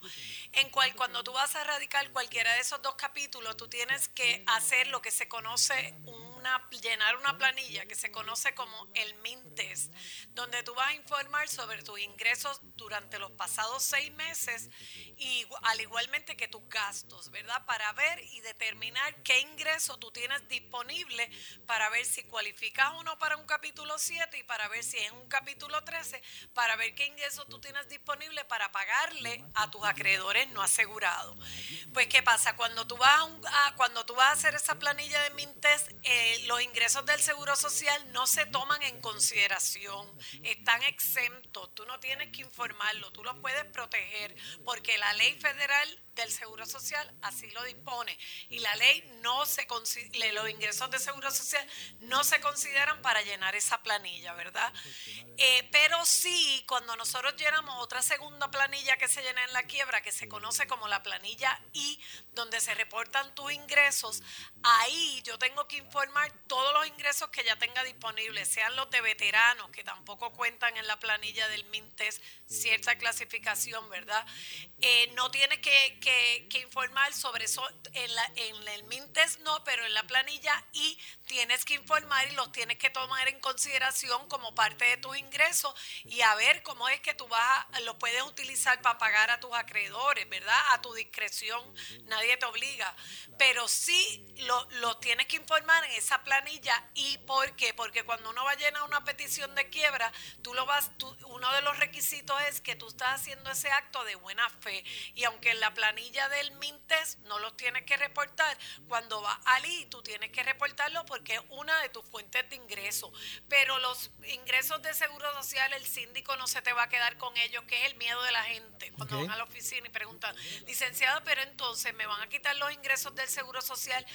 en cual cuando tú vas a erradicar cualquiera de esos dos capítulos, tú tienes que hacer lo que se conoce una llenar una planilla que se conoce como el MINTES, donde tú vas a informar sobre tus ingresos durante los pasados seis meses y al igualmente que tus gastos, ¿verdad? Para ver y determinar qué ingreso tú tienes disponible para ver si cualificas o no para un capítulo 7 y para ver si en un capítulo 13, para ver qué ingreso tú tienes disponible para pagarle a tus acreedores no asegurados. Pues, ¿qué pasa? Cuando tú vas a- cuando tú vas a hacer esa planilla de Mintes, eh, los ingresos del Seguro Social no se toman en consideración, están exentos, tú no tienes que informarlo, tú los puedes proteger, porque la ley federal del Seguro Social así lo dispone y la ley no se los ingresos de Seguro Social no se consideran para llenar esa planilla, ¿verdad? Eh, pero sí, cuando nosotros llenamos otra segunda planilla que se llena en la quiebra, que se conoce como la planilla I, donde se reportan tus ingresos, ahí yo tengo que informar todos los ingresos que ya tenga disponibles, sean los de veteranos, que tampoco cuentan en la planilla del MINTES, cierta clasificación, ¿verdad? Eh, no tiene que- que informar sobre eso en, la, en el MINTES, no, pero en la planilla y tienes que informar y los tienes que tomar en consideración como parte de tus ingresos y a ver cómo es que tú vas a, lo puedes utilizar para pagar a tus acreedores, ¿verdad? A tu discreción, nadie te obliga, pero sí lo, lo tienes que informar en esa planilla y ¿por qué? Porque cuando uno va a llenar una petición de quiebra, tú lo vas, tú- uno de los requisitos es que tú estás haciendo ese acto de buena fe y aunque en la planilla del MINTES no los tienes que reportar, cuando vas al I tú tienes que reportarlo porque es una de tus fuentes de ingreso. Pero los ingresos de seguro social, el síndico no se te va a quedar con ellos, que es el miedo de la gente. Cuando van a la oficina y preguntan, licenciado, pero entonces me van a quitar los ingresos del seguro social.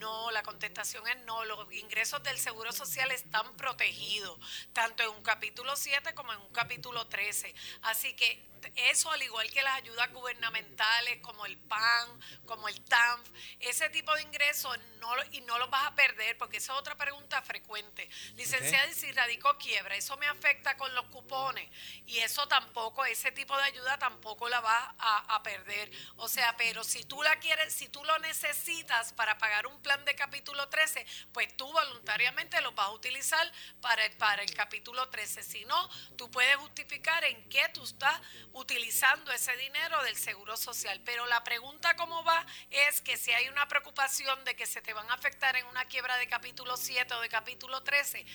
No, la contestación es no. Los ingresos del seguro social están protegidos, tanto en un capítulo 7 como en un capítulo 13. Así que eso, al igual que las ayudas gubernamentales como el PAN, como el TANF, ese tipo de ingresos no, y no los vas a perder, porque esa es otra pregunta frecuente. Licenciada, y si radicó quiebra, eso me afecta con los cupones y eso tampoco, ese tipo de ayuda tampoco la vas a, a perder. O sea, pero si tú la quieres, si tú lo necesitas para pagar un plan de capítulo 13, pues tú voluntariamente lo vas a utilizar para el, para el capítulo 13. Si no, tú puedes justificar en qué tú estás utilizando ese dinero del seguro social. Pero la pregunta cómo va es que si hay una preocupación de que se te van a afectar en una quiebra de capítulo 7 o de capítulo 13,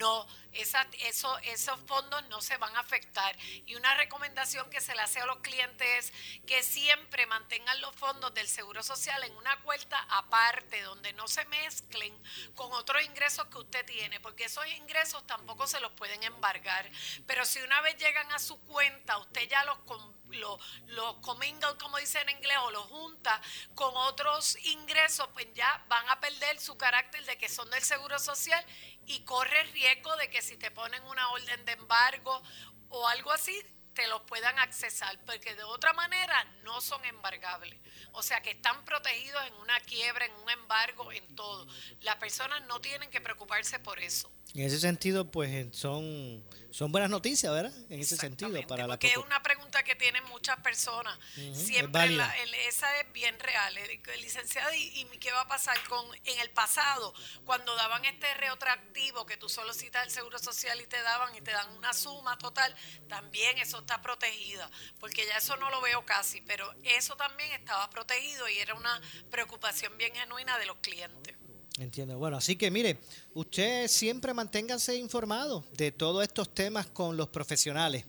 no, esa, eso, esos fondos no se van a afectar. Y una recomendación que se le hace a los clientes es que siempre mantengan los fondos del Seguro Social en una cuenta aparte, donde no se mezclen con otros ingresos que usted tiene, porque esos ingresos tampoco se los pueden embargar. Pero si una vez llegan a su cuenta, usted ya los, com- lo- commingle, como dice en inglés, o los junta con otros ingresos, pues ya van a perder su carácter de que son del Seguro Social y corre riesgo de que si te ponen una orden de embargo o algo así, te los puedan accesar, porque de otra manera no son embargables. O sea que están protegidos en una quiebra, en un embargo, en todo. Las personas no tienen que preocuparse por eso. En ese sentido, pues son, son buenas noticias, ¿verdad? En ese sentido, para la Porque es una pregunta que tienen muchas personas. Siempre la- el- esa es bien real. Licenciado, ¿y, y qué va a pasar con en el pasado? Cuando daban este retroactivo que tú solo citas el Seguro Social y te daban y te dan una suma total, también eso está protegida. Porque ya eso no lo veo casi, pero eso también estaba protegido y era una preocupación bien genuina de los clientes. Entiendo. Bueno, así que mire, usted siempre manténgase informado de todos estos temas con los profesionales.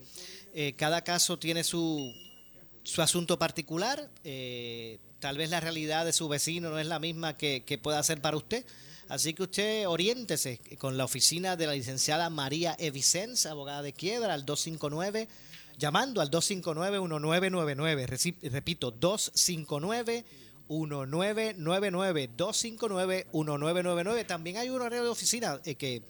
Eh, cada caso tiene su, su asunto particular. eh, tal vez la realidad de su vecino no es la misma que, que pueda ser para usted. Así que usted oriéntese con la oficina de la licenciada María Evicens, abogada de quiebra, al 259, llamando al 259-1999. Reci- Repito, 259 1999-259-1999. También hay un horario de oficina eh, que,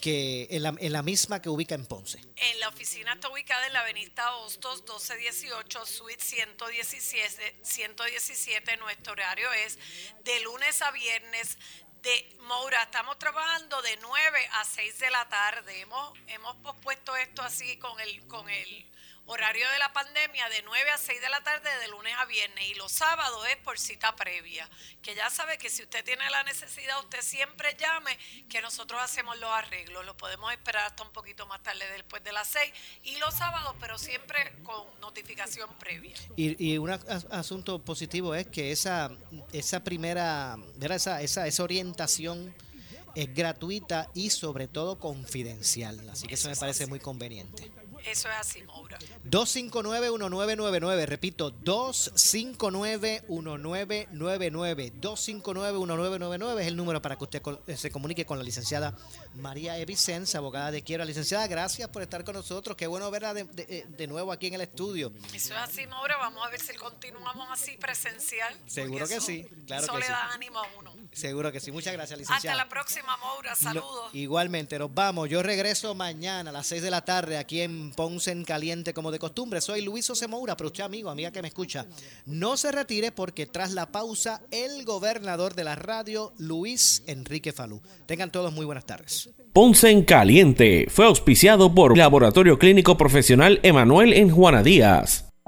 que en, la, en la misma que ubica en Ponce. En la oficina está ubicada en la avenida Hostos 1218, suite 117, 117. Nuestro horario es de lunes a viernes. De Moura, estamos trabajando de 9 a 6 de la tarde. Hemos, hemos pospuesto esto así con el, con el horario de la pandemia de 9 a 6 de la tarde de lunes a viernes y los sábados es por cita previa. Que ya sabe que si usted tiene la necesidad, usted siempre llame que nosotros hacemos los arreglos. Lo podemos esperar hasta un poquito más tarde después de las 6 y los sábados, pero siempre con notificación previa. Y, y un as- asunto positivo es que esa, esa primera, esa, esa, esa orientación es gratuita y sobre todo confidencial. Así que eso me parece muy conveniente. Eso es así, Maura. 259-1999, repito, 259-1999, 259-1999 es el número para que usted eh, se comunique con la licenciada María Evicens, abogada de quiebra. Licenciada, gracias por estar con nosotros, qué bueno verla de, de- eh, de nuevo aquí en el estudio. Eso es así, Maura. Vamos a ver si continuamos así presencial. Seguro que sí, claro eso que le sí. da ánimo a uno. Seguro que sí, muchas gracias, Hasta licenciada. la próxima, Maura. Lo- Saludos. igualmente, nos vamos. Yo regreso mañana a las 6 de la tarde aquí en Ponce en Caliente como de costumbre. Soy Luis José Moura, pero usted amigo, amiga que me escucha, no se retire porque tras la pausa el gobernador de la radio, Luis Enrique Falú. Tengan todos muy buenas tardes. Ponce en Caliente fue auspiciado por Laboratorio Clínico Profesional Emanuel en Juana Díaz.